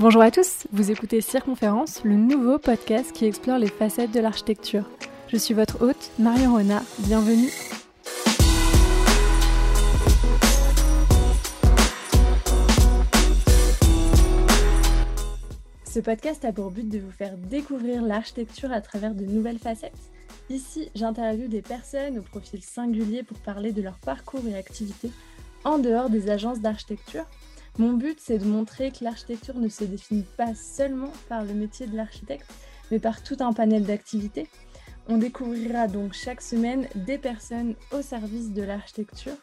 Bonjour à tous, vous écoutez Circonférence, le nouveau podcast qui explore les facettes de l'architecture. Je suis votre hôte, Marion Renard, bienvenue. Ce podcast a pour but de vous faire découvrir l'architecture à travers de nouvelles facettes. Ici, j'interviewe des personnes au profil singulier pour parler de leur parcours et activités en dehors des agences d'architecture mon but, c'est de montrer que l'architecture ne se définit pas seulement par le métier de l'architecte, mais par tout un panel d'activités. On découvrira donc chaque semaine des personnes au service de l'architecture.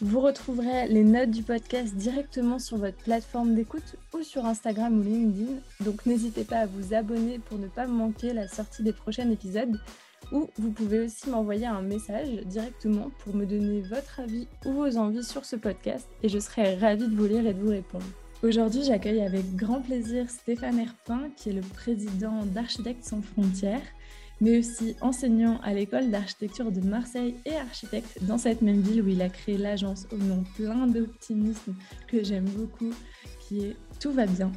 Vous retrouverez les notes du podcast directement sur votre plateforme d'écoute ou sur Instagram ou LinkedIn. Donc n'hésitez pas à vous abonner pour ne pas manquer la sortie des prochains épisodes ou vous pouvez aussi m'envoyer un message directement pour me donner votre avis ou vos envies sur ce podcast et je serai ravie de vous lire et de vous répondre. Aujourd'hui, j'accueille avec grand plaisir Stéphane Herpin, qui est le président d'Architectes sans frontières, mais aussi enseignant à l'école d'architecture de Marseille et architecte dans cette même ville où il a créé l'agence au nom plein d'optimisme que j'aime beaucoup, qui est Tout va bien.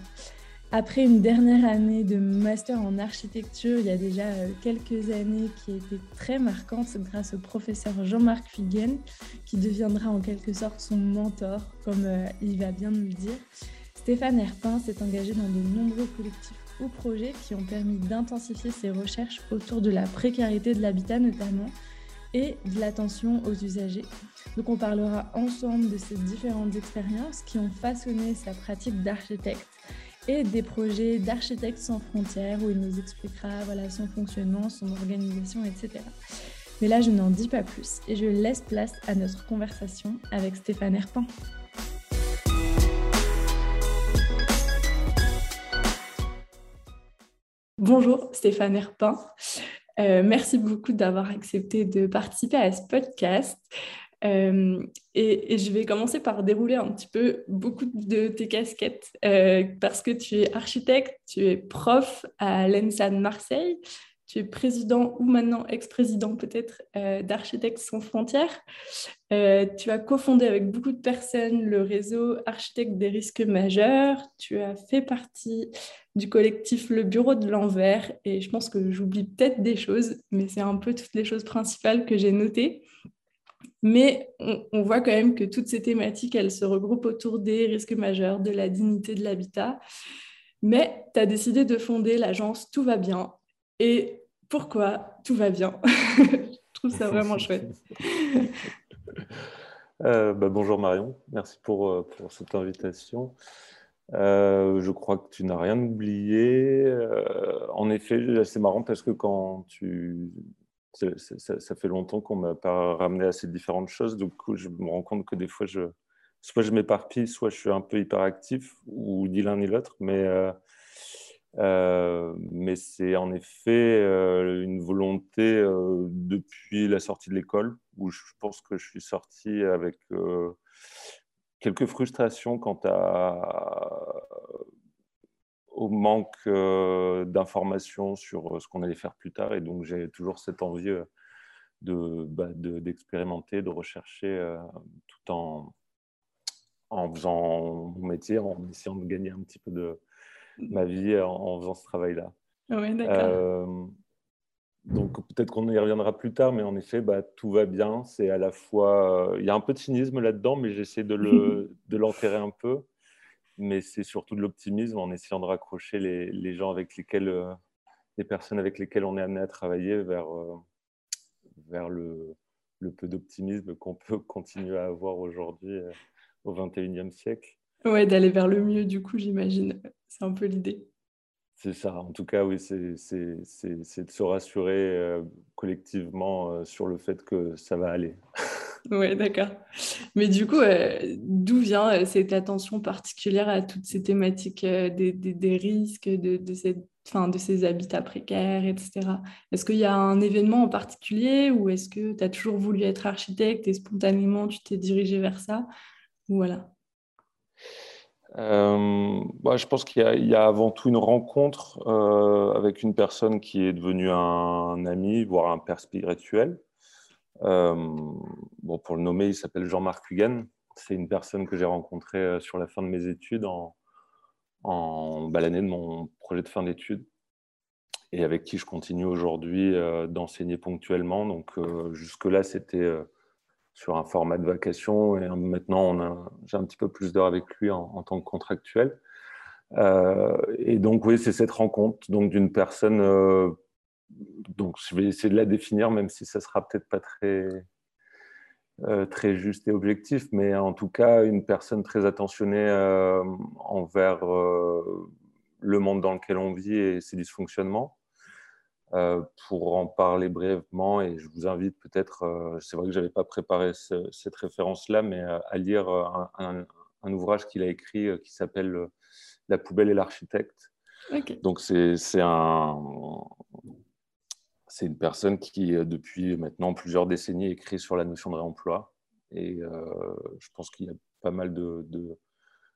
Après une dernière année de master en architecture, il y a déjà euh, quelques années qui été très marquante grâce au professeur Jean-Marc Fuguen, qui deviendra en quelque sorte son mentor, comme euh, il va bien nous le dire. Stéphane Herpin s'est engagé dans de nombreux collectifs ou projets qui ont permis d'intensifier ses recherches autour de la précarité de l'habitat notamment et de l'attention aux usagers. Donc on parlera ensemble de ces différentes expériences qui ont façonné sa pratique d'architecte et des projets d'architectes sans frontières où il nous expliquera voilà, son fonctionnement, son organisation, etc. Mais là, je n'en dis pas plus et je laisse place à notre conversation avec Stéphane Herpin. Bonjour Stéphane Herpin. Euh, merci beaucoup d'avoir accepté de participer à ce podcast. Euh, et, je vais commencer par dérouler un petit peu beaucoup de tes casquettes euh, parce que tu es architecte, tu es prof à l'ENSA Marseille, tu es président ou maintenant ex-président peut-être euh, d'Architectes sans frontières. tu as cofondé avec beaucoup de personnes le réseau Architectes des risques majeurs. Tu as fait partie du collectif Le Bureau de l'Envers et je pense que j'oublie peut-être des choses, mais c'est un peu toutes les choses principales que j'ai notées. Mais on, voit quand même que toutes ces thématiques, elles se regroupent autour des risques majeurs, de la dignité de l'habitat. Mais tu as décidé de fonder l'agence Tout va bien. Et pourquoi Tout va bien? Je trouve ça vraiment chouette. Euh, bah, bonjour Marion, merci pour, euh, pour cette invitation. Euh, je crois que tu n'as rien oublié. en effet, c'est marrant parce que quand tu ça, fait longtemps qu'on m'a pas ramené à ces différentes choses. Donc, je me rends compte que des fois, je, soit je m'éparpille, soit je suis un peu hyperactif, ou ni l'un ni l'autre. Mais, euh, euh, mais c'est en effet euh, une volonté depuis la sortie de l'école, où je pense que je suis sorti avec quelques frustrations quant à au manque euh, d'informations sur euh, ce qu'on allait faire plus tard. Et donc, j'ai toujours cette envie euh, bah, d'expérimenter, de, rechercher tout en, en faisant mon métier, en essayant de gagner un petit peu de ma vie en, faisant ce travail-là. Oui, d'accord. donc peut-être qu'on y reviendra plus tard, mais en effet, bah, tout va bien. C'est à la fois, il y a un peu de cynisme là-dedans, mais j'essaie de l'enterrer un peu mais c'est surtout de l'optimisme en essayant de raccrocher les, les gens avec lesquels, euh, les personnes avec lesquelles on est amené à travailler vers, euh, vers le, le peu d'optimisme qu'on peut continuer à avoir aujourd'hui euh, au 21e siècle. Ouais, d'aller vers le mieux, du coup, j'imagine. C'est un peu l'idée. C'est ça. En tout cas, oui, c'est de se rassurer collectivement sur le fait que ça va aller. Oui, d'accord. Mais du coup, euh, d'où vient euh, cette attention particulière à toutes ces thématiques euh, des, des, risques, de, de, cette, fin, de ces habitats précaires, etc. Est-ce qu'il y a un événement en particulier ou est-ce que tu as toujours voulu être architecte et spontanément tu t'es dirigé vers ça? Voilà. Bah, je pense qu'il y, a avant tout une rencontre avec une personne qui est devenue un ami, voire un père spirituel. Euh, bon, pour le nommer, il s'appelle Jean-Marc Huguen. C'est une personne que j'ai rencontrée euh, sur la fin de mes études en, en bas l'année de mon projet de fin d'études et avec qui je continue aujourd'hui d'enseigner ponctuellement. Donc jusque-là, c'était sur un format de vacation et maintenant j'ai un petit peu plus d'heures avec lui en, en, tant que contractuel. et donc oui, c'est cette rencontre donc d'une personne donc je vais essayer de la définir, même si ça sera peut-être pas très, euh, très juste et objectif, mais en tout cas une personne très attentionnée euh, envers euh, le monde dans lequel on vit et ses dysfonctionnements. pour en parler brièvement, et je vous invite peut-être, c'est vrai que je n'avais pas préparé cette référence-là, mais à lire un, ouvrage qu'il a écrit qui s'appelle La poubelle et l'architecte. Donc c'est un, c'est une personne qui, euh, depuis maintenant plusieurs décennies, écrit sur la notion de réemploi. Et euh, je pense qu'il y a pas mal de.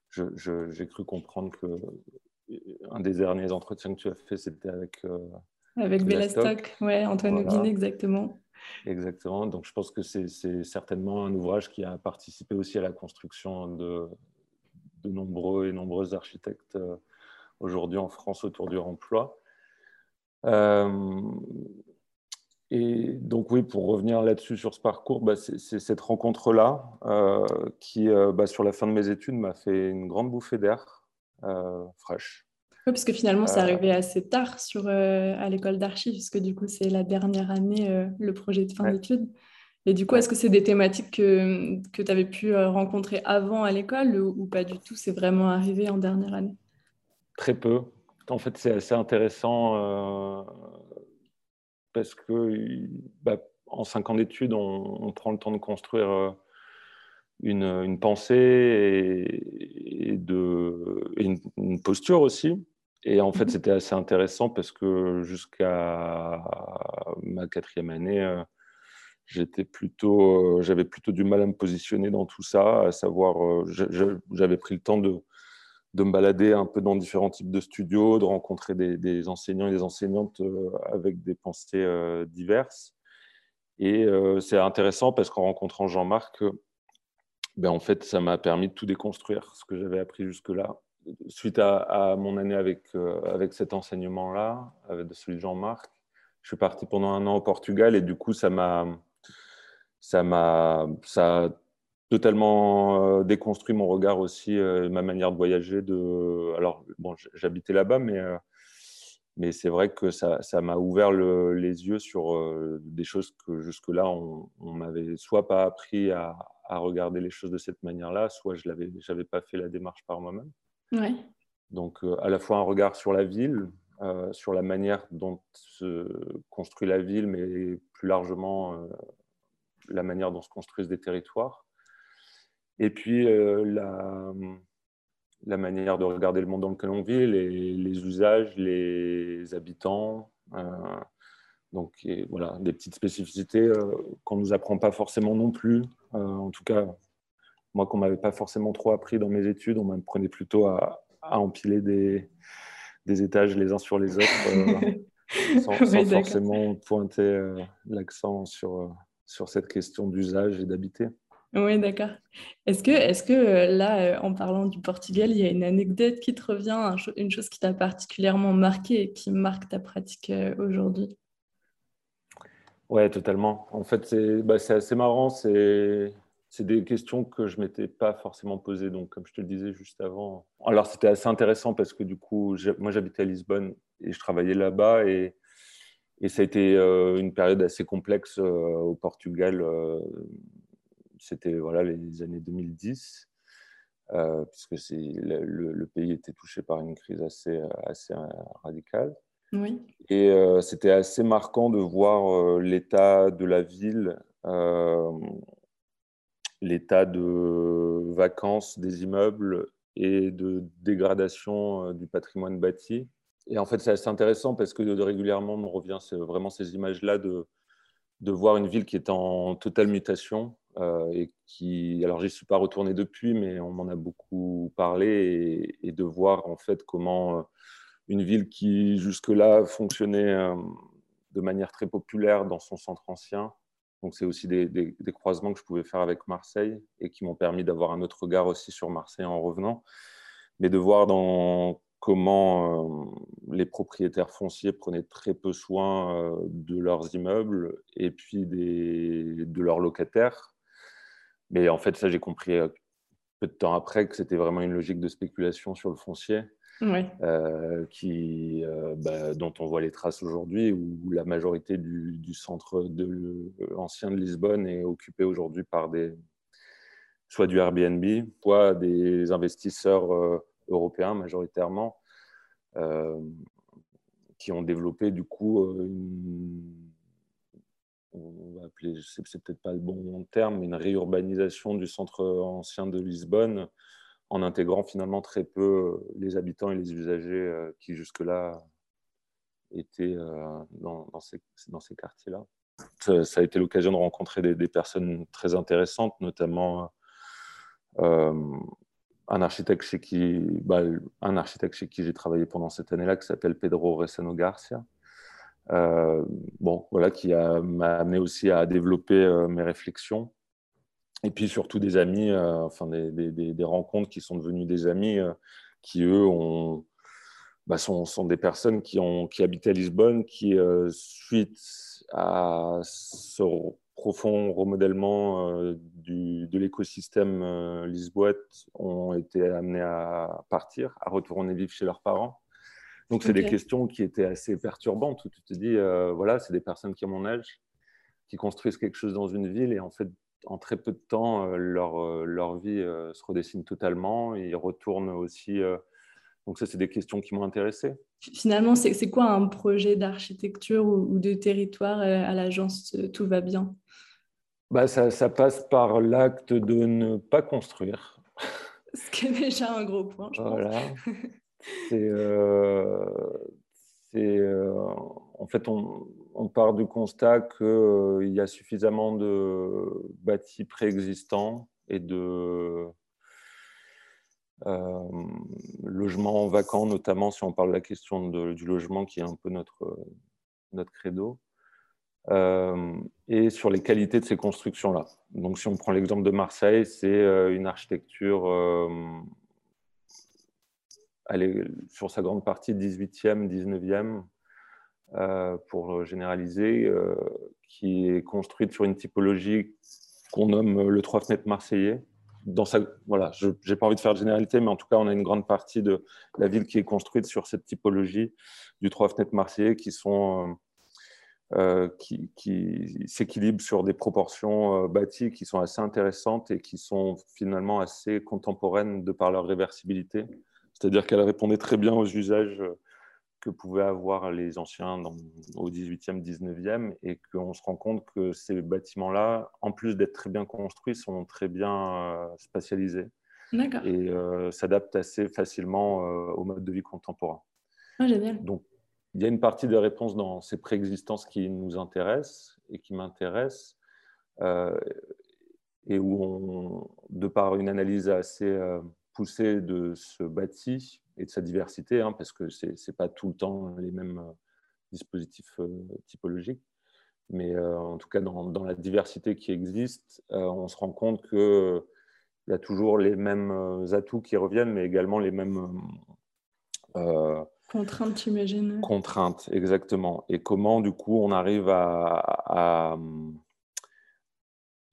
J'ai cru comprendre que euh, un des derniers entretiens que tu as fait, c'était avec. avec Bellastock, ouais, Antoine voilà. exactement. Exactement. Donc je pense que c'est certainement un ouvrage qui a participé aussi à la construction de, de nombreux et nombreuses architectes aujourd'hui en France autour du remploi. Euh, et donc oui, pour revenir là-dessus sur ce parcours, bah, c'est cette rencontre-là euh, qui, euh, bah, sur la fin de mes études, m'a fait une grande bouffée d'air euh, fraîche. Oui, parce que finalement, c'est arrivé assez tard sur, à l'école d'archi, puisque du coup, c'est la dernière année, le projet de fin d'études. Et du coup, est-ce que c'est des thématiques que, que tu avais pu rencontrer avant à l'école ou, ou, pas du tout C'est vraiment arrivé en dernière année? Très peu. En fait, c'est assez intéressant parce que bah, en cinq ans d'études, on, prend le temps de construire euh, une, une pensée et, de, une, posture aussi. Et en fait, mmh c'était assez intéressant parce que jusqu'à ma quatrième année, euh, j'étais plutôt, euh, j'avais plutôt du mal à me positionner dans tout ça, à savoir, j'avais pris le temps de, de me balader un peu dans différents types de studios, de rencontrer des, enseignants et des enseignantes euh, avec des pensées euh, diverses. Et euh, c'est intéressant parce qu'en rencontrant Jean-Marc, ben en fait, ça m'a permis de tout déconstruire, ce que j'avais appris jusque-là. Suite à, mon année avec, avec cet enseignement-là, avec celui de Jean-Marc, je suis parti pendant un an au Portugal et du coup, ça m'a ça m'a ça totalement euh, déconstruit mon regard aussi, euh, ma manière de voyager. De... Alors, bon, j'habitais là-bas, mais, euh, mais c'est vrai que ça m'a ouvert les yeux sur des choses que jusque-là, on, on m'avait soit pas appris à, à, regarder les choses de cette manière-là, soit je n'avais pas fait la démarche par moi-même. Ouais. Donc, à la fois un regard sur la ville, sur la manière dont se construit la ville, mais plus largement la manière dont se construisent des territoires. Et puis, euh, la, la, manière de regarder le monde dans lequel on vit, les, les usages, les habitants. Euh, donc, voilà, des petites spécificités euh, qu'on ne nous apprend pas forcément non plus. en tout cas, moi, qu'on ne m'avait pas forcément trop appris dans mes études, on m'apprenait plutôt à, à, empiler des, des, étages les uns sur les autres, sans, sans forcément pointer l'accent sur, sur cette question d'usage et d'habiter. Oui, d'accord. Est-ce que, est que euh, là, euh, en parlant du Portugal, il y a une anecdote qui te revient, une chose qui t'a particulièrement marqué et qui marque ta pratique euh, aujourd'hui? Oui, totalement. En fait, c'est bah, assez marrant. C'est des questions que je ne m'étais pas forcément posées. Donc, comme je te le disais juste avant. Alors, c'était assez intéressant parce que du coup, moi, j'habitais à Lisbonne et je travaillais là-bas. Et, et ça a été une période assez complexe au Portugal c'était voilà, les années 2010, euh, puisque le, le, pays était touché par une crise assez, assez radicale. Oui. Et euh, c'était assez marquant de voir euh, l'état de la ville, l'état de vacances des immeubles et de dégradation du patrimoine bâti. Et en fait, c'est assez intéressant parce que régulièrement, on revient vraiment ces images-là de, de voir une ville qui est en totale mutation, euh, et qui, alors j'y suis pas retourné depuis, mais on m'en a beaucoup parlé et, de voir en fait comment euh, une ville qui jusque-là fonctionnait euh, de manière très populaire dans son centre ancien. Donc c'est aussi des, croisements que je pouvais faire avec Marseille et qui m'ont permis d'avoir un autre regard aussi sur Marseille en revenant. mais de voir comment euh, les propriétaires fonciers prenaient très peu soin de leurs immeubles et puis de leurs locataires. Mais en fait, ça, j'ai compris euh, peu de temps après que c'était vraiment une logique de spéculation sur le foncier. qui, bah, dont on voit les traces aujourd'hui, où la majorité du, du centre de l'ancien de Lisbonne est occupé aujourd'hui par des, soit du Airbnb, soit des investisseurs européens majoritairement, euh, qui ont développé du coup euh, une, on va appeler, c'est peut-être pas le bon terme, une réurbanisation du centre ancien de Lisbonne en intégrant finalement très peu euh, les habitants et les usagers qui jusque-là étaient dans, ces, dans ces quartiers-là. Ça, a été l'occasion de rencontrer des, personnes très intéressantes, notamment un architecte chez qui, bah, qui j'ai travaillé pendant cette année-là, qui s'appelle Pedro Resano Garcia. Euh, bon, voilà, qui m'a amené aussi à développer euh, mes réflexions. Et puis surtout des amis, euh, enfin des, rencontres qui sont devenues des amis, qui eux ont, bah, sont, des personnes qui habitaient à Lisbonne, qui suite à ce profond remodèlement euh, du, de l'écosystème euh, Lisboète ont été amenés à partir, à retourner vivre chez leurs parents. Donc, c'est des questions qui étaient assez perturbantes, où tu te dis, euh, voilà, c'est des personnes qui ont mon âge, qui construisent quelque chose dans une ville, et en fait, en très peu de temps, leur, leur vie se redessine totalement. Ils retournent aussi donc ça, c'est des questions qui m'ont intéressé. Finalement, c'est quoi un projet d'architecture ou, de territoire euh, à l'agence euh, Tout va bien? Bah, ça, ça, passe par l'acte de ne pas construire. Ce qui est déjà un gros point, je voilà. C'est, euh, euh, en fait, on, part du constat qu'il y a suffisamment de bâtis préexistants et de euh, logement vacant, notamment si on parle de la question du logement qui est un peu notre, notre credo, euh, et sur les qualités de ces constructions-là. Donc si on prend l'exemple de Marseille, c'est euh, une architecture, elle est sur sa grande partie 18e, 19e, pour généraliser, qui est construite sur une typologie qu'on nomme le trois fenêtres marseillais, dans sa, voilà, je n'ai pas envie de faire de généralité, mais en tout cas, on a une grande partie de la ville qui est construite sur cette typologie du trois fenêtres marseillais qui sont euh, euh, qui, qui s'équilibrent sur des proportions euh, bâties qui sont assez intéressantes et qui sont finalement assez contemporaines de par leur réversibilité. C'est-à-dire qu'elles répondaient très bien aux usages que pouvaient avoir les anciens dans, au 18e, 19e, et qu'on se rend compte que ces bâtiments-là, en plus d'être très bien construits, sont très bien euh, spatialisés et euh, s'adaptent assez facilement euh, au mode de vie contemporain. Ah, génial. Donc, il y a une partie des réponses dans ces préexistences qui nous intéressent et qui m'intéressent, et où, on, de par une analyse assez poussée de ce bâti, et de sa diversité, hein, parce que ce n'est pas tout le temps les mêmes euh, dispositifs euh, typologiques. Mais euh, en tout cas, dans, dans, la diversité qui existe, on se rend compte qu'il y a toujours les mêmes atouts qui reviennent, mais également les mêmes... contraintes, j'imagine. Contraintes, exactement. Et comment, du coup, on arrive à, à,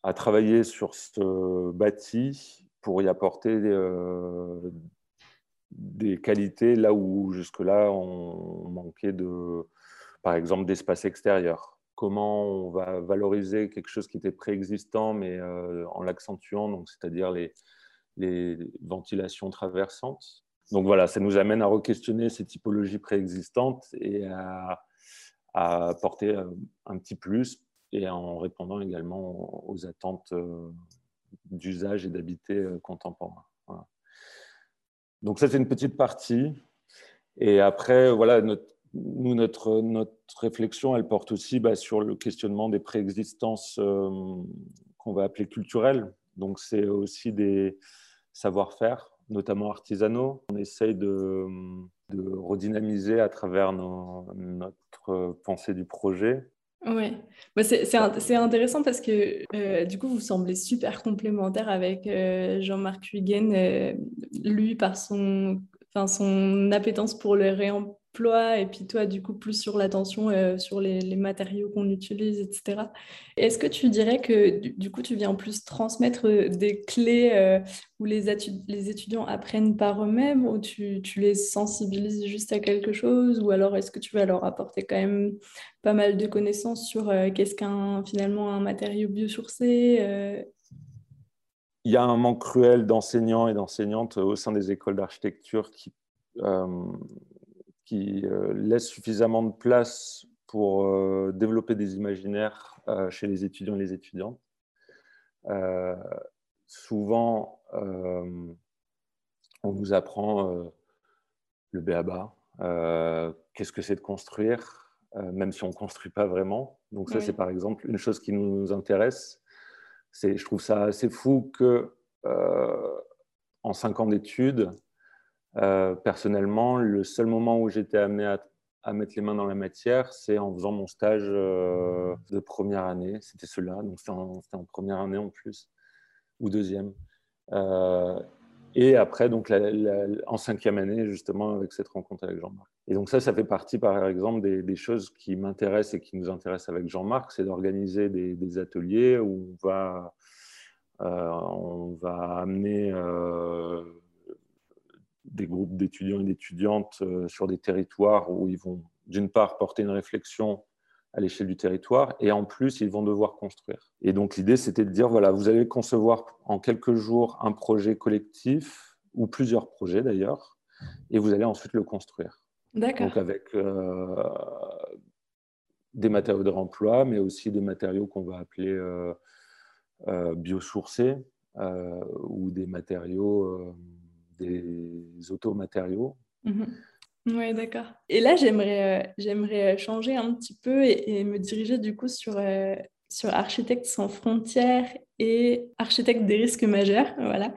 à travailler sur ce bâti pour y apporter des qualités là où jusque-là on manquait de, par exemple, d'espace extérieur. Comment on va valoriser quelque chose qui était préexistant, mais euh, en l'accentuant, donc c'est-à-dire les, ventilations traversantes. Donc voilà, ça nous amène à re-questionner ces typologies préexistantes et à, à apporter euh, un petit plus et en répondant également aux attentes euh, d'usage et d'habiter contemporain. Donc ça, c'est une petite partie. Et après, voilà, notre, nous, notre, notre réflexion, elle porte aussi bah, sur le questionnement des préexistences euh, qu'on va appeler culturelles. Donc c'est aussi des savoir-faire, notamment artisanaux. On essaye de, de redynamiser à travers notre pensée du projet Oui, bah, c'est intéressant parce que euh, du coup, vous semblez super complémentaire avec euh, Jean-Marc Huygen, euh, lui par son, son appétence pour le réemploi et puis toi, du coup, plus sur l'attention euh, sur les, matériaux qu'on utilise, etc. Est-ce que tu dirais que du, coup, tu viens en plus transmettre euh, des clés euh, où les, les, étudiants apprennent par eux-mêmes ou tu, tu, les sensibilises juste à quelque chose ou alors est-ce que tu vas leur apporter quand même pas mal de connaissances sur qu'est-ce qu'un finalement un matériau biosourcé il y a un manque cruel d'enseignants et d'enseignantes au sein des écoles d'architecture qui, qui euh, laisse suffisamment de place pour euh, développer des imaginaires euh, chez les étudiants et les étudiantes. souvent, on vous apprend le béaba, qu'est-ce que c'est de construire, même si on ne construit pas vraiment. Donc ça, c'est par exemple une chose qui nous intéresse. Je trouve ça assez fou que en cinq ans d'études, euh, personnellement, le seul moment où j'étais amené à, mettre les mains dans la matière, c'est en faisant mon stage euh, de première année. C'était cela, donc c'était en, première année en plus, ou deuxième. Euh, et après, donc, en cinquième année, justement, avec cette rencontre avec Jean-Marc. Et donc ça, ça fait partie, par exemple, des, choses qui m'intéressent et qui nous intéressent avec Jean-Marc, c'est d'organiser des, ateliers où on va, on va amener des groupes d'étudiants et d'étudiantes euh, sur des territoires où ils vont, d'une part, porter une réflexion à l'échelle du territoire et en plus, ils vont devoir construire. Et donc, l'idée, c'était de dire, voilà, vous allez concevoir en quelques jours un projet collectif ou plusieurs projets d'ailleurs, et vous allez ensuite le construire. D'accord. Donc, avec euh, des matériaux de remploi, mais aussi des matériaux qu'on va appeler euh, biosourcés ou des matériaux des automatériaux. Mhm. Oui, d'accord. Et là, j'aimerais, euh, j'aimerais changer un petit peu et, me diriger du coup sur, euh, sur Architectes sans frontières et Architectes des risques majeurs. Voilà.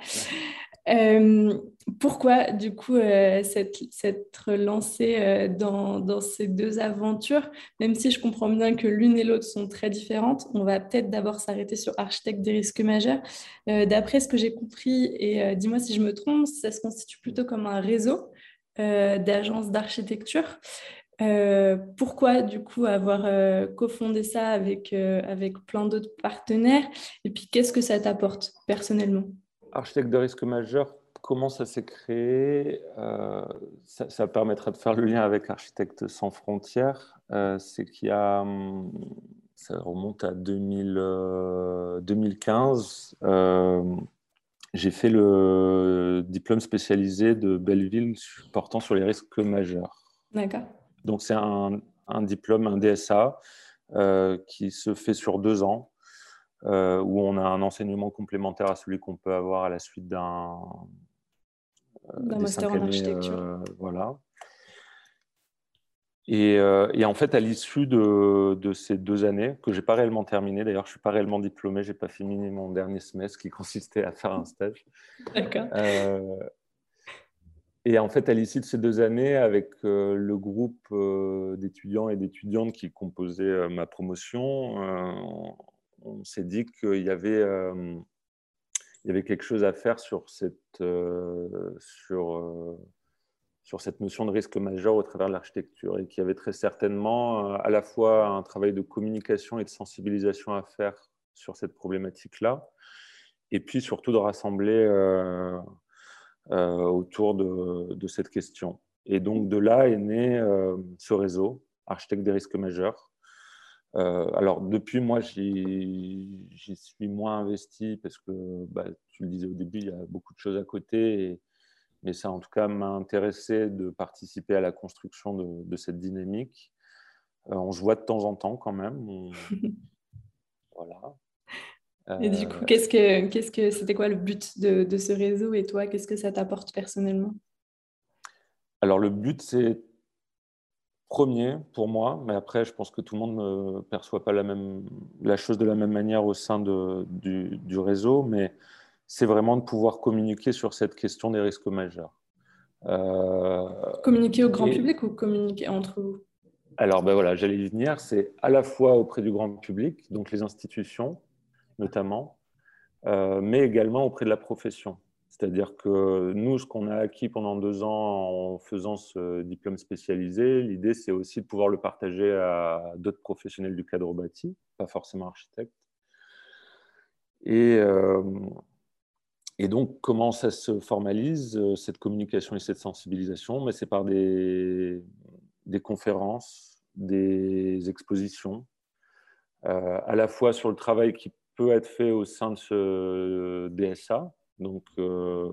Euh, pourquoi, du coup, euh, s'être lancé euh, dans, ces deux aventures, même si je comprends bien que l'une et l'autre sont très différentes, on va peut-être d'abord s'arrêter sur Architecte des risques majeurs. D'après ce que j'ai compris, et dis-moi si je me trompe, ça se constitue plutôt comme un réseau d'agences d'architecture. pourquoi du coup avoir cofondé ça avec, avec plein d'autres partenaires? Et puis qu'est-ce que ça t'apporte personnellement? Architecte de risque majeur, comment ça s'est créé euh, ça, permettra de faire le lien avec Architectes sans frontières. Euh, c'est qu'il y a, hum, ça remonte à 2015. Euh, j'ai fait le diplôme spécialisé de Belleville portant sur les risques majeurs. D'accord. Donc c'est un, un, diplôme, un DSA, qui se fait sur deux ans euh, où on a un enseignement complémentaire à celui qu'on peut avoir à la suite d'un euh, master en architecture. Euh, voilà. Et, en fait, à l'issue de, ces deux années, que j'ai pas réellement terminé, d'ailleurs, je suis pas réellement diplômé, j'ai pas fini mon dernier semestre qui consistait à faire un stage. D'accord. et en fait, à l'issue de ces deux années, avec le groupe d'étudiants et d'étudiantes qui composait ma promotion, on s'est dit qu'il y avait euh, y avait quelque chose à faire sur cette, euh, sur, euh, sur cette notion de risque majeur au travers de l'architecture et qu'il y avait très certainement à la fois un travail de communication et de sensibilisation à faire sur cette problématique-là, et puis surtout de rassembler autour de, de, cette question. Et donc de là est né ce réseau, Architecte des risques majeurs, euh, alors depuis, moi, j'y suis moins investi parce que, bah, tu le disais au début, il y a beaucoup de choses à côté. mais ça, en tout cas, m'a intéressé de participer à la construction de, cette dynamique. Euh, on se voit de temps en temps quand même. voilà. Et du coup, euh, qu'est-ce que, qu'est-ce que, c'était quoi le but de, de ce réseau et toi, qu'est-ce que ça t'apporte personnellement? Alors, le but, c'est premier pour moi, mais après, je pense que tout le monde ne perçoit pas la, même, la chose de la même manière au sein de, du, du, réseau, mais c'est vraiment de pouvoir communiquer sur cette question des risques majeurs. Euh, communiquer au grand public ou communiquer entre vous? Alors, ben voilà, j'allais y venir. C'est à la fois auprès du grand public, donc les institutions notamment, euh, mais également auprès de la profession. C'est-à-dire que nous, ce qu'on a acquis pendant deux ans en faisant ce diplôme spécialisé, l'idée, c'est aussi de pouvoir le partager à d'autres professionnels du cadre bâti, pas forcément architectes. Et, euh, donc, comment ça se formalise, euh, cette communication et cette sensibilisation? Mais C'est par des, des, conférences, des expositions, euh, à la fois sur le travail qui peut être fait au sein de ce DSA. Donc, euh,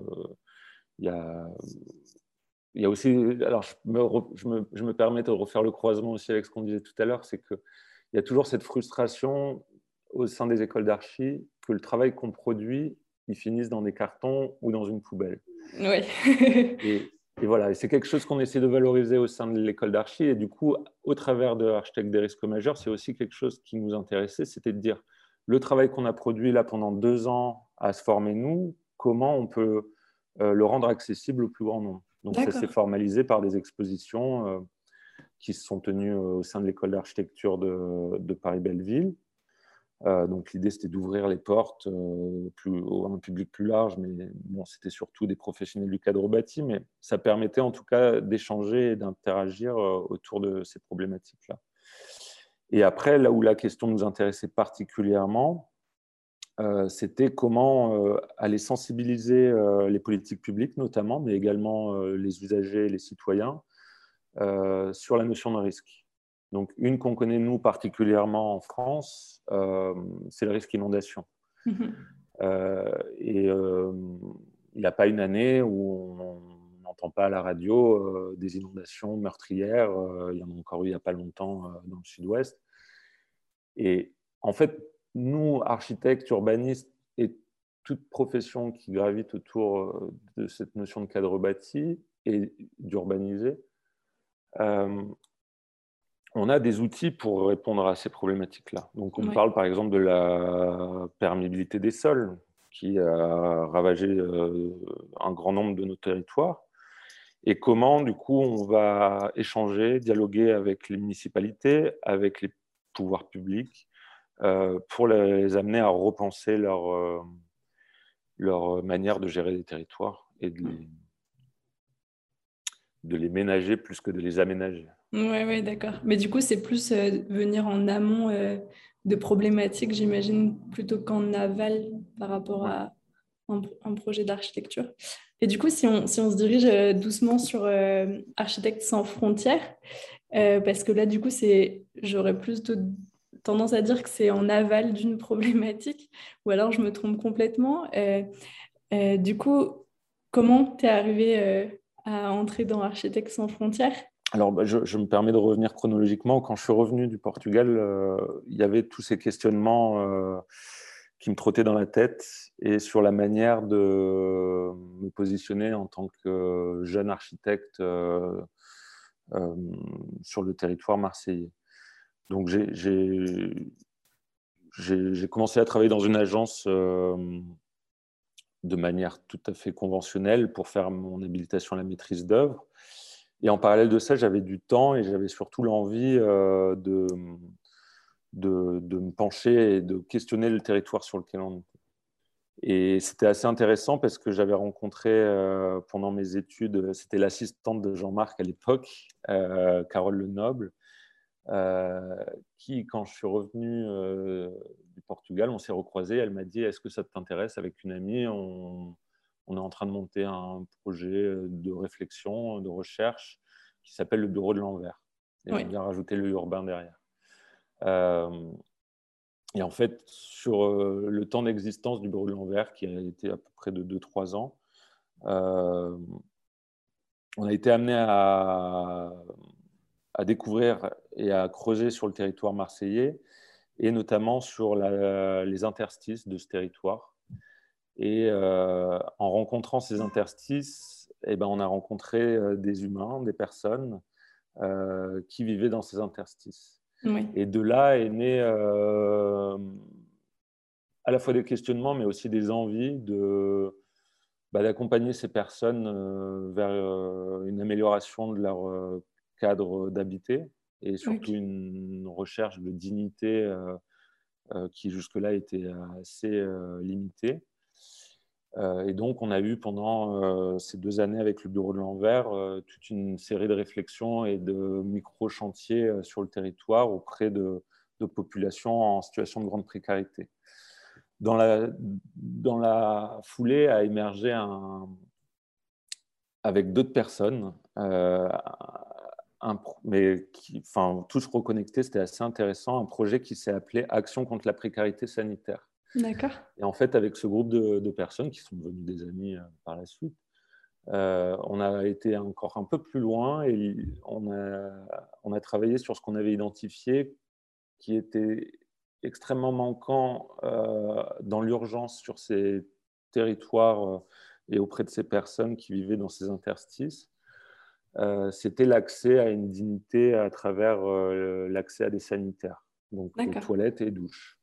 il y a il y a aussi, alors je me, je, me, je me, permets de refaire le croisement aussi avec ce qu'on disait tout à l'heure, c'est qu'il y a toujours cette frustration au sein des écoles d'archi que le travail qu'on produit, il finisse dans des cartons ou dans une poubelle. Oui. et, et, voilà, c'est quelque chose qu'on essaie de valoriser au sein de l'école d'archi. Et du coup, au travers de Architecte des risques majeurs, c'est aussi quelque chose qui nous intéressait, c'était de dire le travail qu'on a produit là pendant deux ans à se former nous, comment on peut euh, le rendre accessible au plus grand nombre. Donc ça s'est formalisé par des expositions euh, qui se sont tenues euh, au sein de l'école d'architecture de, de Paris-Belleville. donc l'idée c'était d'ouvrir les portes plus, à un public plus large, mais bon, c'était surtout des professionnels du cadre bâti, mais ça permettait en tout cas d'échanger et d'interagir autour de ces problématiques-là. Et après, là où la question nous intéressait particulièrement, euh, c'était comment euh, aller sensibiliser euh, les politiques publiques notamment, mais également les usagers et les citoyens sur la notion de risque. Donc, une qu'on connaît nous particulièrement en France, c'est le risque inondation. Mhm. et il n'y a pas une année où on n'entend pas à la radio des inondations meurtrières. il y en a encore eu il n'y a pas longtemps dans le sud-ouest. Et en fait, nous, architectes, urbanistes et toute profession qui gravite autour euh, de cette notion de cadre bâti et d'urbaniser, euh, on a des outils pour répondre à ces problématiques-là. Donc, on parle par exemple de la perméabilité des sols qui a ravagé euh, un grand nombre de nos territoires et comment, du coup, on va échanger, dialoguer avec les municipalités, avec les pouvoirs publics, pour les amener à repenser leur, euh, leur manière de gérer les territoires et de les, de les ménager plus que de les aménager. Oui, ouais, d'accord. Mais du coup, c'est plus euh, venir en amont de problématiques, j'imagine, plutôt qu'en aval par rapport à un, projet d'architecture. Et du coup, si on, si on se dirige doucement sur Architectes sans frontières, parce que là, du coup, c'est j'aurais plus de tendance à dire que c'est en aval d'une problématique, ou alors je me trompe complètement. Euh, euh, du coup, comment tu es arrivé euh, à entrer dans Architectes sans frontières? Alors, bah, je, me permets de revenir chronologiquement. Quand je suis revenu du Portugal, il y avait tous ces questionnements qui me trottaient dans la tête et sur la manière de me positionner en tant que jeune architecte sur le territoire marseillais. Donc, j'ai commencé à travailler dans une agence euh, de manière tout à fait conventionnelle pour faire mon habilitation à la maîtrise d'œuvre. Et en parallèle de ça, j'avais du temps et j'avais surtout l'envie euh, de, de, me pencher et de questionner le territoire sur lequel on était. Et c'était assez intéressant parce que j'avais rencontré euh, pendant mes études, c'était l'assistante de Jean-Marc à l'époque, Carole Lenoble, qui, quand je suis revenu euh, du Portugal, on s'est recroisé. Elle m'a dit Est-ce que ça t'intéresse Avec une amie, on, on, est en train de monter un projet de réflexion, de recherche qui s'appelle le Bureau de l'Envers. Et on vient rajouter le urbain derrière. Euh, et en fait, sur le temps d'existence du Bureau de l'Envers, qui a été à peu près de 2-3 ans, on a été amené à à découvrir et à creuser sur le territoire marseillais et notamment sur les interstices de ce territoire. Et euh, en rencontrant ces interstices, eh ben, on a rencontré euh, des humains, des personnes euh, qui vivaient dans ces interstices. Et de là est né à la fois des questionnements, mais aussi des envies de, bah, d'accompagner ces personnes vers une amélioration de leur cadre d'habiter et surtout une recherche de dignité qui jusque-là était assez limitée. et donc, on a eu pendant ces deux années avec le bureau de l'Envers toute une série de réflexions et de micro-chantiers sur le territoire auprès de, de populations en situation de grande précarité. Dans la, dans la foulée a émergé un, avec d'autres personnes, euh, un, mais qui, enfin, tous reconnectés, c'était assez intéressant, un projet qui s'est appelé Action contre la précarité sanitaire. D'accord. Et en fait, avec ce groupe de, personnes qui sont devenues des amis euh, par la suite, euh, on a été encore un peu plus loin et on a, on a travaillé sur ce qu'on avait identifié qui était extrêmement manquant dans l'urgence sur ces territoires et auprès de ces personnes qui vivaient dans ces interstices, euh, c'était l'accès à une dignité à travers euh, l'accès à des sanitaires, donc toilettes et douches.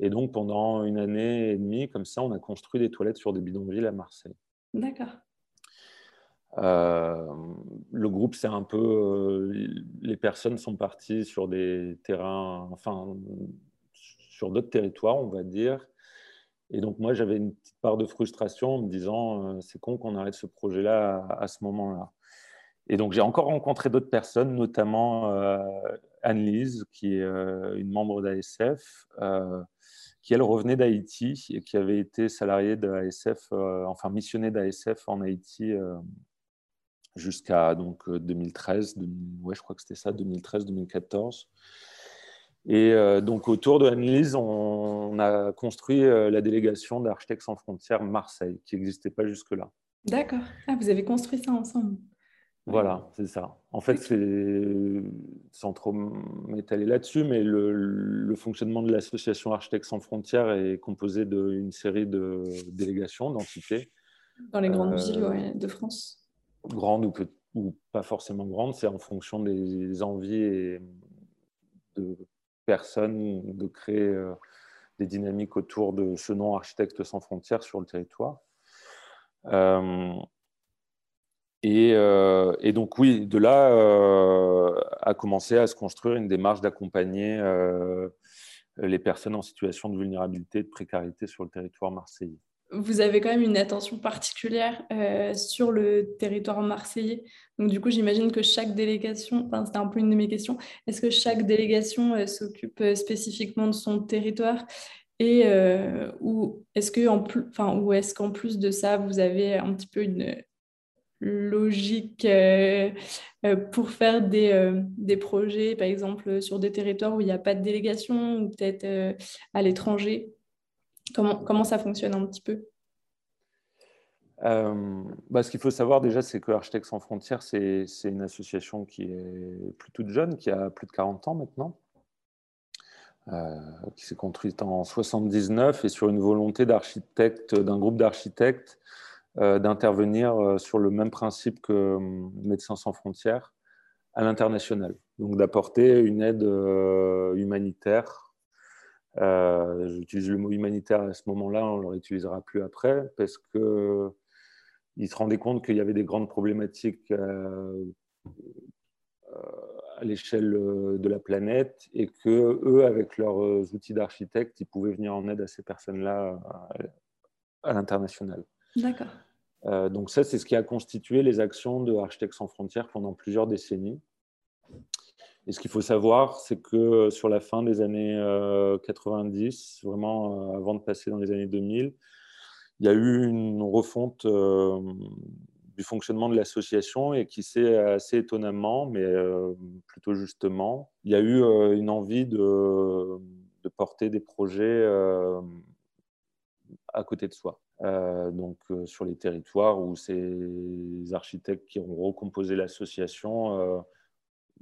Et donc pendant une année et demie, comme ça, on a construit des toilettes sur des bidonvilles à Marseille. D'accord. Euh, le groupe, c'est un peu. les personnes sont parties sur des terrains, enfin, sur d'autres territoires, on va dire. Et donc, moi, j'avais une petite part de frustration en me disant c'est con qu'on arrête ce projet-là à, ce moment-là. Et donc, j'ai encore rencontré d'autres personnes, notamment euh, Anne-Lise, qui est euh, une membre d'ASF, qui, elle, revenait d'Haïti et qui avait été salariée d'ASF, enfin missionnée d'ASF en Haïti jusqu'à donc 2013, ouais, je crois que c'était ça, 2013-2014. Et euh, donc, autour de Annelise, on, a construit euh, la délégation d'Architectes sans frontières Marseille, qui n'existait pas jusque-là. D'accord. Ah, vous avez construit ça ensemble. Voilà, c'est ça. En fait, c'est sans trop m'étaler là-dessus, mais le, fonctionnement de l'association Architectes sans frontières est composé d'une série de délégations, d'entités. Dans les grandes villes euh, de France Grandes ou, ou, pas forcément grandes, c'est en fonction des envies et de personnes de créer euh, des dynamiques autour de ce nom Architectes sans frontières sur le territoire. Euh, euh, et, donc oui, de là a commencé à se construire une démarche d'accompagner les personnes en situation de vulnérabilité de précarité sur le territoire marseillais vous avez quand même une attention particulière euh, sur le territoire marseillais. Donc, du coup, j'imagine que chaque délégation, c'était un peu une de mes questions, est-ce que chaque délégation euh, s'occupe euh, spécifiquement de son territoire? Et ou est-ce que en plus, enfin, ou est-ce qu'en plus de ça, vous avez un petit peu une logique pour faire des, des, projets, par exemple, sur des territoires où il n'y a pas de délégation ou peut-être à l'étranger? Comment, comment ça fonctionne un petit peu? Euh, bah, ce qu'il faut savoir déjà, c'est que Architectes sans frontières, c'est une association qui est plutôt jeune, qui a plus de 40 ans maintenant, euh, qui s'est construite en 79 et sur une volonté d'architecte, d'un groupe d'architectes euh, d'intervenir sur le même principe que Médecins sans frontières à l'international. Donc d'apporter une aide humanitaire euh, j'utilise le mot humanitaire à ce moment-là, on ne le réutilisera plus après, parce qu'ils se rendaient compte qu'il y avait des grandes problématiques euh, à l'échelle de la planète et que eux, avec leurs outils d'architecte, ils pouvaient venir en aide à ces personnes-là à, l'international. D'accord. Euh, donc ça, c'est ce qui a constitué les actions de Architectes sans frontières pendant plusieurs décennies. Et ce qu'il faut savoir, c'est que sur la fin des années 90, euh, vraiment euh, avant de passer dans les années 2000, il y a eu une refonte du fonctionnement de l'association et qui s'est assez étonnamment, mais plutôt justement, il y a eu une envie de, porter des projets à côté de soi. Donc sur les territoires où ces architectes qui ont recomposé l'association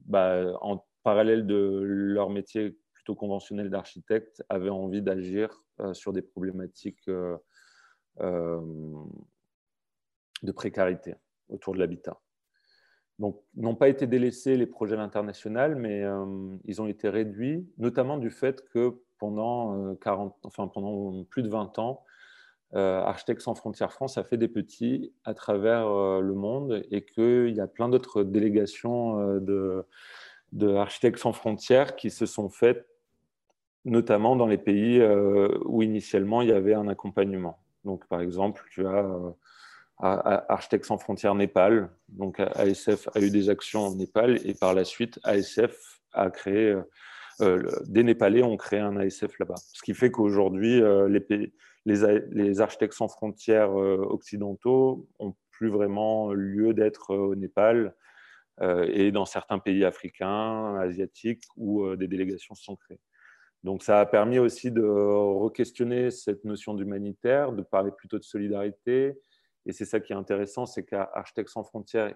bah, en parallèle de leur métier plutôt conventionnel d'architecte, avaient envie d'agir euh, sur des problématiques euh, euh, de précarité autour de l'habitat. Donc, n'ont pas été délaissés les projets internationaux, mais ils ont été réduits, notamment du fait que pendant, 40, enfin, pendant plus de 20 ans, Architectes sans frontières France a fait des petits à travers le monde et qu'il y a plein d'autres délégations de, de Architectes sans frontières qui se sont faites notamment dans les pays où initialement il y avait un accompagnement. Donc, par exemple, tu as Architectes sans frontières Népal. Donc, ASF a eu des actions au Népal et par la suite, ASF a créé, euh, des Népalais ont créé un ASF là-bas. Ce qui fait qu'aujourd'hui, euh, les, Architectes sans frontières euh, occidentaux ont plus vraiment lieu d'être au Népal et dans certains pays africains, asiatiques, où des délégations sont créées. Donc ça a permis aussi de re-questionner cette notion d'humanitaire, de parler plutôt de solidarité, et c'est ça qui est intéressant, c'est qu'Architectes sans frontières,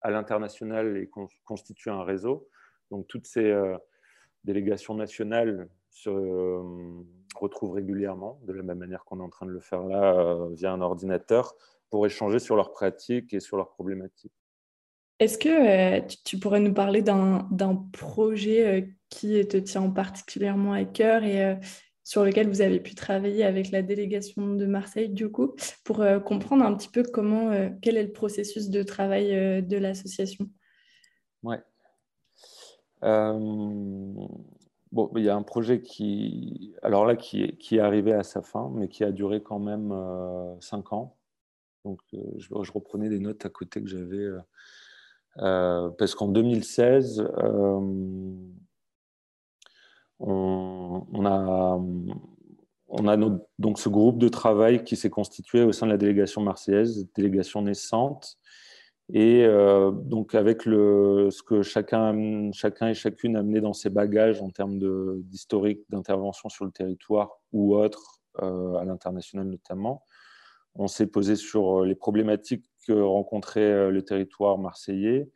à l'international, constitue un réseau. Donc toutes ces euh, délégations nationales se euh, retrouvent régulièrement, de la même manière qu'on est en train de le faire là euh, via un ordinateur, pour échanger sur leurs pratiques et sur leurs problématiques. Est-ce que tu pourrais nous parler d'un projet qui te tient particulièrement à cœur et sur lequel vous avez pu travailler avec la délégation de Marseille, du coup, pour euh, comprendre un petit peu comment, euh, quel est le processus de travail euh, de l'association? Ouais. Bon, il y a un projet qui, alors là, qui est, qui est arrivé à sa fin, mais qui a duré quand même cinq ans. Donc, je, je, reprenais des notes à côté que j'avais. parce qu'en 2016, on, a, on a donc ce groupe de travail qui s'est constitué au sein de la délégation marseillaise, délégation naissante, et euh, donc avec le, ce que chacun, chacun et chacune a amené dans ses bagages en termes d'historique d'intervention sur le territoire ou autre, euh, à l'international notamment, on s'est posé sur les problématiques que rencontrait euh, le territoire marseillais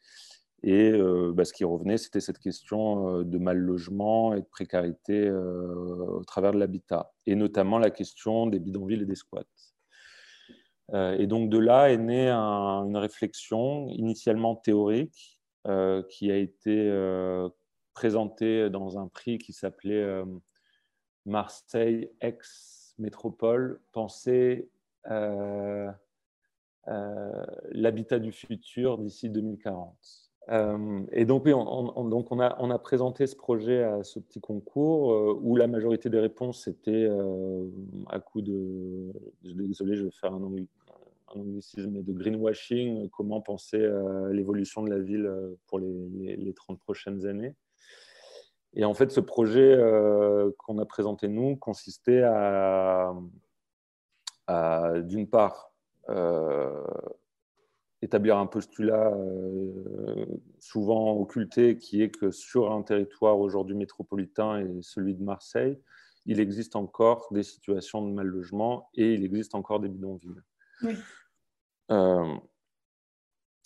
et euh, bah, ce qui revenait, c'était cette question euh, de mal logement et de précarité euh, au travers de l'habitat, et notamment la question des bidonvilles et des squats. Et donc de là est née une réflexion initialement théorique qui a été présentée dans un prix qui s'appelait Marseille ex-métropole, penser l'habitat du futur d'ici 2040. Euh, et donc, on, a, présenté ce projet à ce petit concours euh, où la majorité des réponses étaient euh, à coup de. Désolé, je vais faire un, anglicisme, mais de greenwashing, comment penser à l'évolution de la ville pour les, les, 30 prochaines années. Et en fait, ce projet qu'on a présenté nous consistait à, d'une part, établir un postulat euh, souvent occulté qui est que sur un territoire aujourd'hui métropolitain et celui de Marseille, il existe encore des situations de mal logement et il existe encore des bidonvilles. Oui. Euh,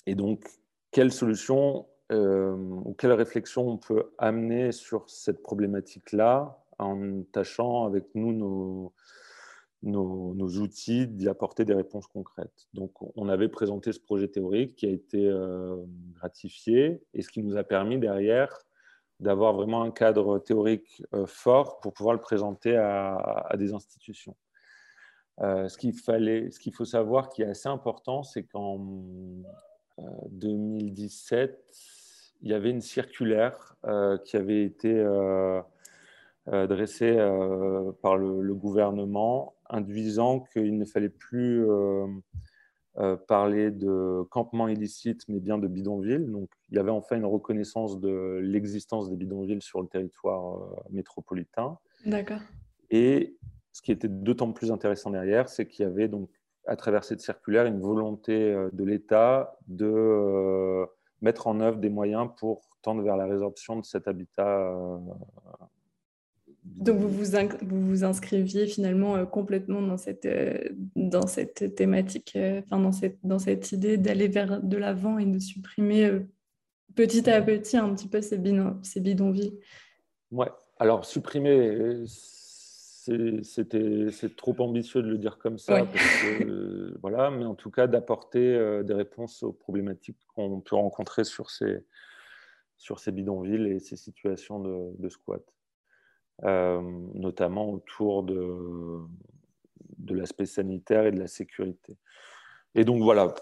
et donc, quelle solution euh, ou quelle réflexion on peut amener sur cette problématique-là en tâchant avec nous nos, outils d'y apporter des réponses concrètes? Donc, on avait présenté ce projet théorique qui a été euh, gratifié et ce qui nous a permis derrière d'avoir vraiment un cadre théorique euh, fort pour pouvoir le présenter à, des institutions. Euh, ce qu'il fallait, ce qu'il faut savoir qui est assez important, c'est qu'en 2017, il y avait une circulaire qui avait été dressée par le, gouvernement induisant qu'il ne fallait plus euh, euh, parler de campement illicite, mais bien de bidonville. Donc, il y avait enfin une reconnaissance de l'existence des bidonvilles sur le territoire euh, métropolitain. D'accord. Et ce qui était d'autant plus intéressant derrière, c'est qu'il y avait donc, à travers cette circulaire, une volonté de l'État de mettre en œuvre des moyens pour tendre vers la résorption de cet habitat donc vous vous, vous, vous inscriviez finalement euh, complètement dans cette, euh, dans cette thématique, euh, enfin dans, cette, dans cette idée d'aller vers de l'avant et de supprimer petit à petit un petit peu ces, ces bidonvilles? Ouais, alors supprimer, c'était c'est trop ambitieux de le dire comme ça, voilà, mais en tout cas d'apporter des réponses aux problématiques qu'on peut rencontrer sur ces, sur ces bidonvilles et ces situations de, de squat. Euh, notamment autour de, de l'aspect sanitaire et de la sécurité. Et donc voilà,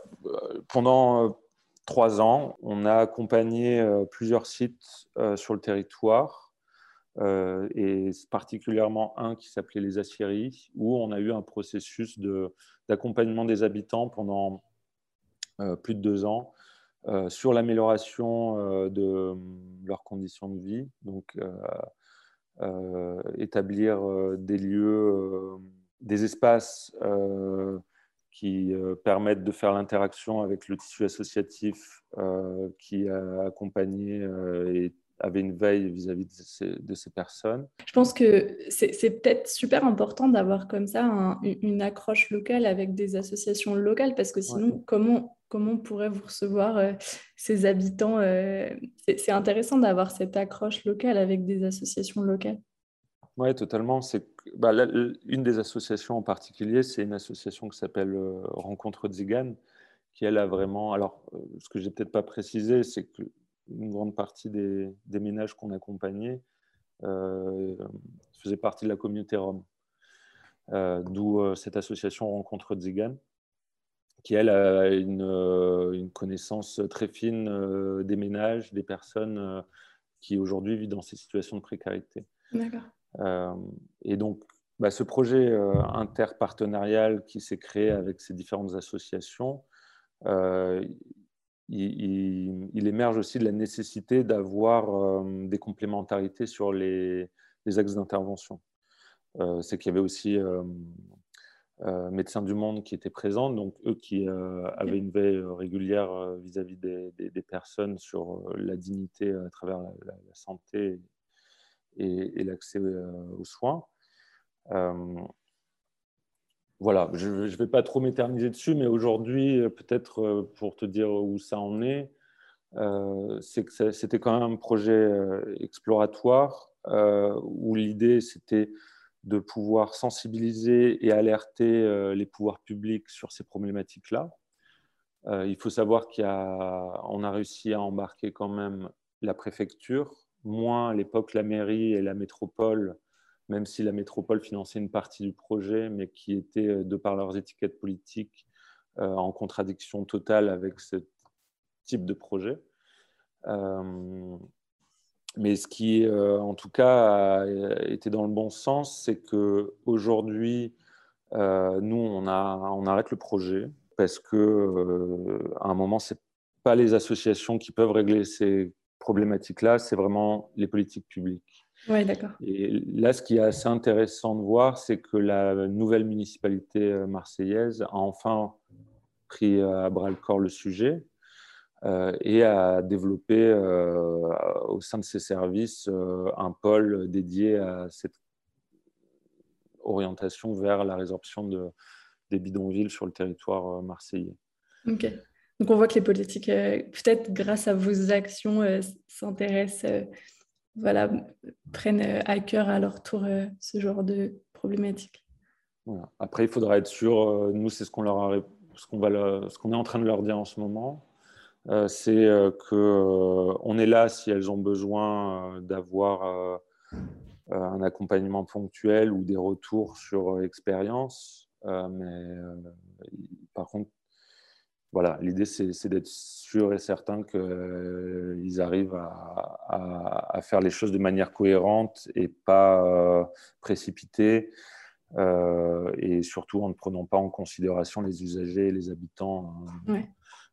pendant, trois ans, on a accompagné plusieurs sites sur le territoire et particulièrement un qui s'appelait les Assyries, où on a eu un processus d'accompagnement des habitants pendant plus de deux ans sur l'amélioration de leurs conditions de vie. Donc, établir des lieux, des espaces qui permettent de faire l'interaction avec le tissu associatif qui a accompagné et avait une veille vis-à-vis de, ces, personnes. Je pense que c'est peut-être super important d'avoir comme ça une accroche locale avec des associations locales parce que sinon, comment, comment on pourrait vous recevoir euh, ces habitants euh, C'est intéressant d'avoir cette accroche locale avec des associations locales. Oui, totalement. Bah, une des associations en particulier, c'est une association qui s'appelle euh, Rencontre Zigan, qui elle a vraiment. Alors, ce que je n'ai peut-être pas précisé, c'est que une grande partie des, ménages qu'on accompagnait euh, faisaient partie de la communauté rome. Euh, d'où euh, cette association Rencontre Zigan, qui elle a une, connaissance très fine des ménages, des personnes qui aujourd'hui vivent dans ces situations de précarité. et donc, bah, ce projet interpartenarial qui s'est créé avec ces différentes associations, il, émerge aussi de la nécessité d'avoir euh, des complémentarités sur les, axes d'intervention. Euh, c'est qu'il y avait aussi euh, Médecins du Monde qui étaient présents, donc eux qui avaient une veille régulière vis-à-vis des, personnes sur la dignité à travers la, santé et, et l'accès aux soins voilà, je ne vais pas trop m'éterniser dessus, mais aujourd'hui, euh, peut-être euh, pour te dire où ça en est, euh, c'était quand même un projet exploratoire où l'idée c'était de pouvoir sensibiliser et alerter les pouvoirs publics sur ces problématiques-là. il faut savoir qu'on a, a réussi à embarquer quand même la préfecture, moins à l'époque la mairie et la métropole même si la métropole finançait une partie du projet, mais qui était, euh, de par leurs étiquettes politiques, euh, en contradiction totale avec ce type de projet. Euh, mais ce qui, en tout cas, été dans le bon sens, c'est qu'aujourd'hui, nous, on, on arrête le projet parce que à un moment, c'est pas les associations qui peuvent régler ces problématiques-là, c'est vraiment les politiques publiques. Oui, d'accord. Et là, ce qui est assez intéressant de voir, c'est que la nouvelle municipalité euh, marseillaise a enfin pris euh, à bras le corps le sujet euh, et a développé au sein de ses services un pôle dédié à cette orientation vers la résorption de, des bidonvilles sur le territoire marseillais. Ok. Donc on voit que les politiques, peut-être grâce à vos actions, s'intéressent voilà, prennent euh, à cœur à leur tour euh, ce genre de problématiques. Après, il faudra être sûr, euh, nous, c'est ce qu'on ce va, ce qu'on est en train de leur dire en ce moment, c'est que on est là si elles ont besoin d'avoir un accompagnement ponctuel ou des retours sur expérience. mais par contre, voilà, l'idée, c'est d'être sûr et certain qu'ils euh, arrivent à, faire les choses de manière cohérente et pas euh, précipitée, euh, et surtout en ne prenant pas en considération les usagers et les habitants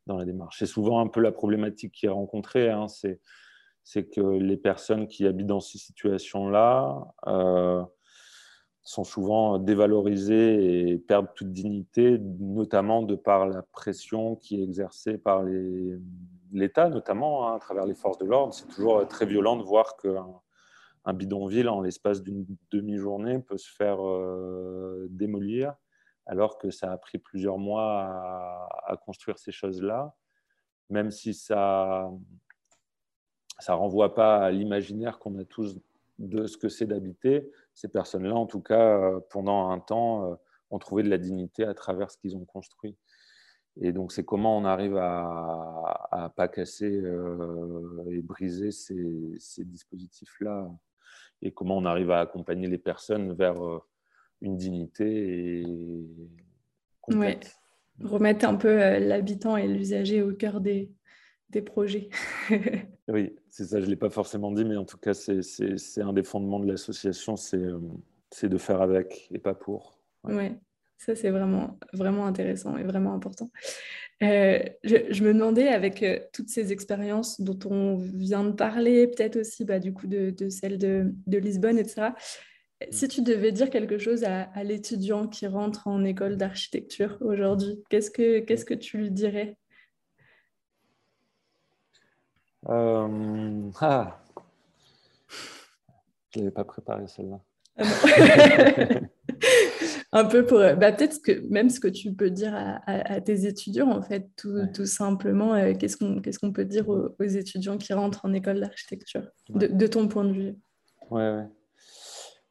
dans la démarche. C'est souvent un peu la problématique qui est rencontrée, hein, c'est que les personnes qui habitent dans ces situations-là sont souvent dévalorisés et perdent toute dignité, notamment de par la pression qui est exercée par l'État, notamment hein, à travers les forces de l'ordre. C'est toujours très violent de voir qu'un un bidonville, en l'espace d'une demi-journée, peut se faire euh, démolir, alors que ça a pris plusieurs mois à, construire ces choses-là, même si ça ne renvoie pas à l'imaginaire qu'on a tous de ce que c'est d'habiter, ces personnes-là, en tout cas, euh, pendant un temps, euh, ont trouvé de la dignité à travers ce qu'ils ont construit. Et donc, c'est comment on arrive à ne pas casser euh, et briser ces, dispositifs-là et comment on arrive à accompagner les personnes vers une dignité et Remettre un peu l'habitant et l'usager au cœur des, tes projets. oui, c'est ça, je ne l'ai pas forcément dit, mais en tout cas, c'est un des fondements de l'association, c'est de faire avec et pas pour. Oui, ouais, ça c'est vraiment, vraiment intéressant et vraiment important. Euh, je, me demandais, avec euh, toutes ces expériences dont on vient de parler, peut-être aussi bah, du coup de, de celle de, de, Lisbonne, etc., si tu devais dire quelque chose à, à l'étudiant qui rentre en école d'architecture aujourd'hui, qu'est-ce que, qu'est-ce que tu lui dirais? Euh... Ah. Je n'avais pas préparé celle-là. Ah un peu pour euh, bah, peut-être que même ce que tu peux dire à, tes étudiants en fait tout, tout simplement euh, qu'est-ce qu'on qu'est-ce qu'on peut dire aux, étudiants qui rentrent en école d'architecture de, ton point de vue? Ouais, ouais.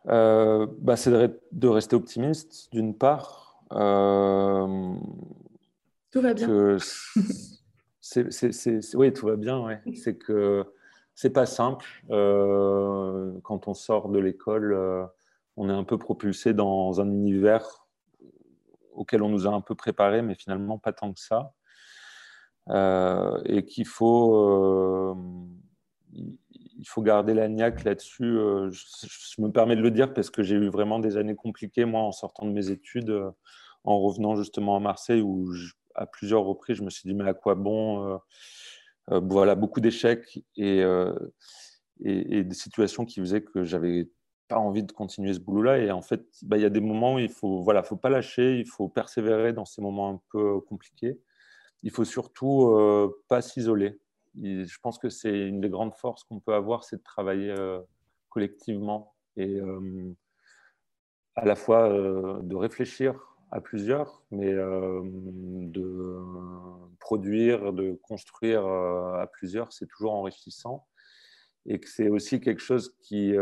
Euh, bah, c'est de, rester optimiste d'une part tout va bien oui tout va bien ouais. c'est que c'est pas simple quand on sort de l'école on est un peu propulsé dans un univers auquel on nous a un peu préparé, mais finalement pas tant que ça. Euh, et qu'il faut, euh, il faut garder la niaque là-dessus. Euh, je, me permets de le dire parce que j'ai eu vraiment des années compliquées, moi, en sortant de mes études, en revenant justement à Marseille, où à plusieurs reprises, je me suis dit, mais à quoi bon Voilà, beaucoup d'échecs et, et, des situations qui faisaient que j'avais pas envie de continuer ce boulot-là. Et en fait, bah, il y a des moments où il faut, voilà, faut pas lâcher, il faut persévérer dans ces moments un peu compliqués. Il faut surtout euh, pas s'isoler. Je pense que c'est une des grandes forces qu'on peut avoir, c'est de travailler euh, collectivement et euh, à la fois de réfléchir à plusieurs, mais de produire, de construire à plusieurs, c'est toujours enrichissant. Et que c'est aussi quelque chose qui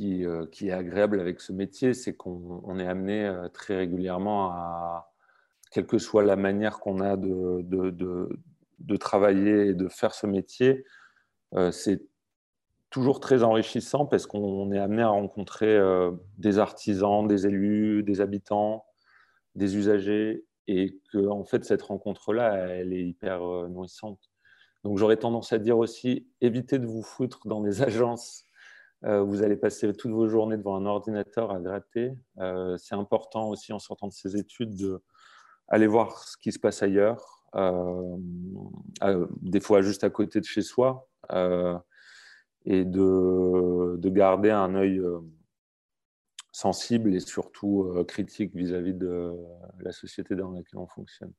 euh, qui, est agréable avec ce métier, c'est qu'on est amené euh, très régulièrement à, quelle que soit la manière qu'on a de, de, travailler et de faire ce métier, euh, c'est toujours très enrichissant parce qu'on est amené à rencontrer des artisans, des élus, des habitants, des usagers, et que en fait cette rencontre-là, elle est hyper nourrissante. Donc j'aurais tendance à dire aussi, évitez de vous foutre dans des agences euh, vous allez passer toutes vos journées devant un ordinateur à gratter. Euh, c'est important aussi en sortant de ces études d'aller voir ce qui se passe ailleurs, euh, des fois juste à côté de chez soi, et de, de, garder un œil sensible et surtout critique vis-à-vis de la société dans laquelle on fonctionne.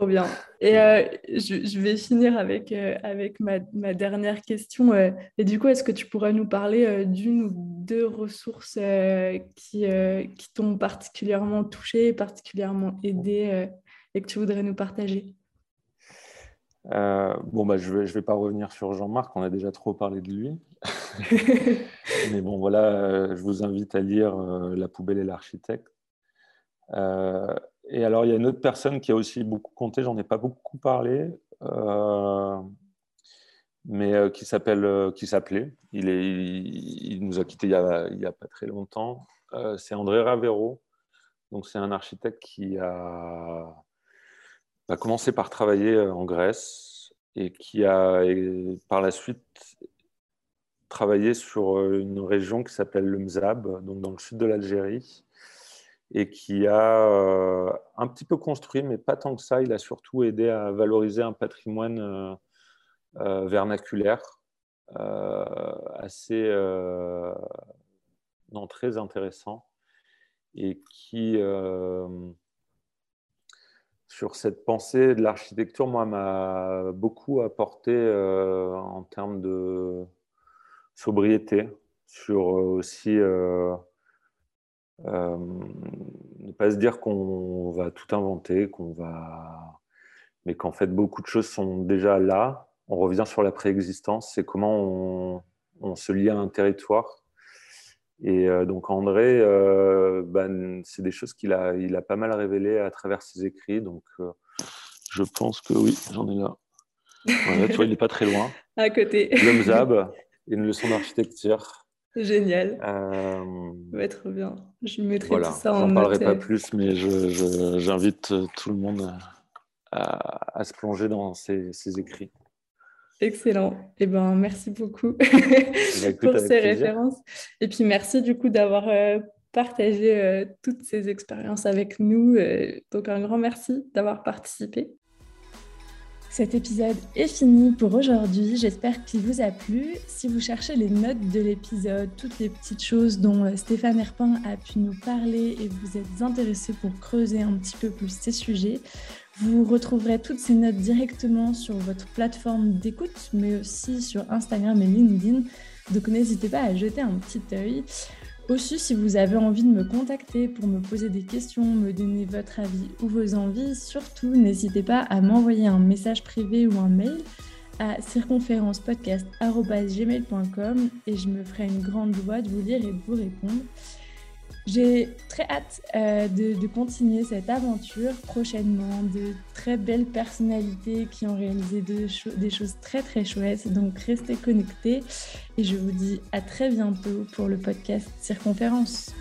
Trop bien. Et euh, je, vais finir avec, euh, avec ma, ma, dernière question. Euh. et du coup, est-ce que tu pourrais nous parler d'une ou deux ressources qui, qui t'ont particulièrement touché, particulièrement aidé et que tu voudrais nous partager? Bon, bah, je ne vais, je vais pas revenir sur Jean-Marc, on a déjà trop parlé de lui. Mais bon, voilà, je vous invite à lire La poubelle et l'architecte. Et alors, il y a une autre personne qui a aussi beaucoup compté, j'en ai pas beaucoup parlé, euh, mais euh, qui s'appelle, euh, qui s'appelait, il, est, il, nous a quittés il n'y a, pas très longtemps, c'est André Ravero. Donc, c'est un architecte qui a, a, commencé par travailler en Grèce et qui a par la suite travaillé sur une région qui s'appelle le Mzab, donc dans le sud de l'Algérie et qui a euh, un petit peu construit, mais pas tant que ça. Il a surtout aidé à valoriser un patrimoine euh, euh, vernaculaire assez non, très intéressant et qui, sur cette pensée de l'architecture, moi, m'a beaucoup apporté en termes de sobriété, sur aussi euh, ne pas se dire qu'on va tout inventer, qu'on va, mais qu'en fait beaucoup de choses sont déjà là. On revient sur la préexistence, c'est comment on, se lie à un territoire. Et euh, donc André, euh, ben, c'est des choses qu'il a, il a pas mal révélées à travers ses écrits. Donc je pense que oui, j'en ai là. tu vois, il n'est pas très loin. À côté. L'homme Zab, une leçon d'architecture. Génial. Euh... Va être bien. Je mettrai tout ça en J'en parlerai pas plus, mais j'invite tout le monde à, se plonger dans ces, écrits. Excellent. Eh ben, merci beaucoup pour ces références. Et puis, merci du coup d'avoir euh, partagé euh, toutes ces expériences avec nous. donc, un grand merci d'avoir participé. Cet épisode est fini pour aujourd'hui. J'espère qu'il vous a plu. Si vous cherchez les notes de l'épisode, toutes les petites choses dont euh, Stéphane Herpin a pu nous parler et vous êtes intéressé pour creuser un petit peu plus ces sujets, vous retrouverez toutes ces notes directement sur votre plateforme d'écoute, mais aussi sur Instagram et LinkedIn. Donc n'hésitez pas à jeter un petit œil. Aussi, si vous avez envie de me contacter pour me poser des questions, me donner votre avis ou vos envies, surtout n'hésitez pas à m'envoyer un message privé ou un mail à circonférencepodcast.gmail.com et je me ferai une grande joie de vous lire et de vous répondre. J'ai très hâte euh, de, continuer cette aventure prochainement, de très belles personnalités qui ont réalisé des choses très très chouettes. Donc restez connectés et je vous dis à très bientôt pour le podcast Circonférence.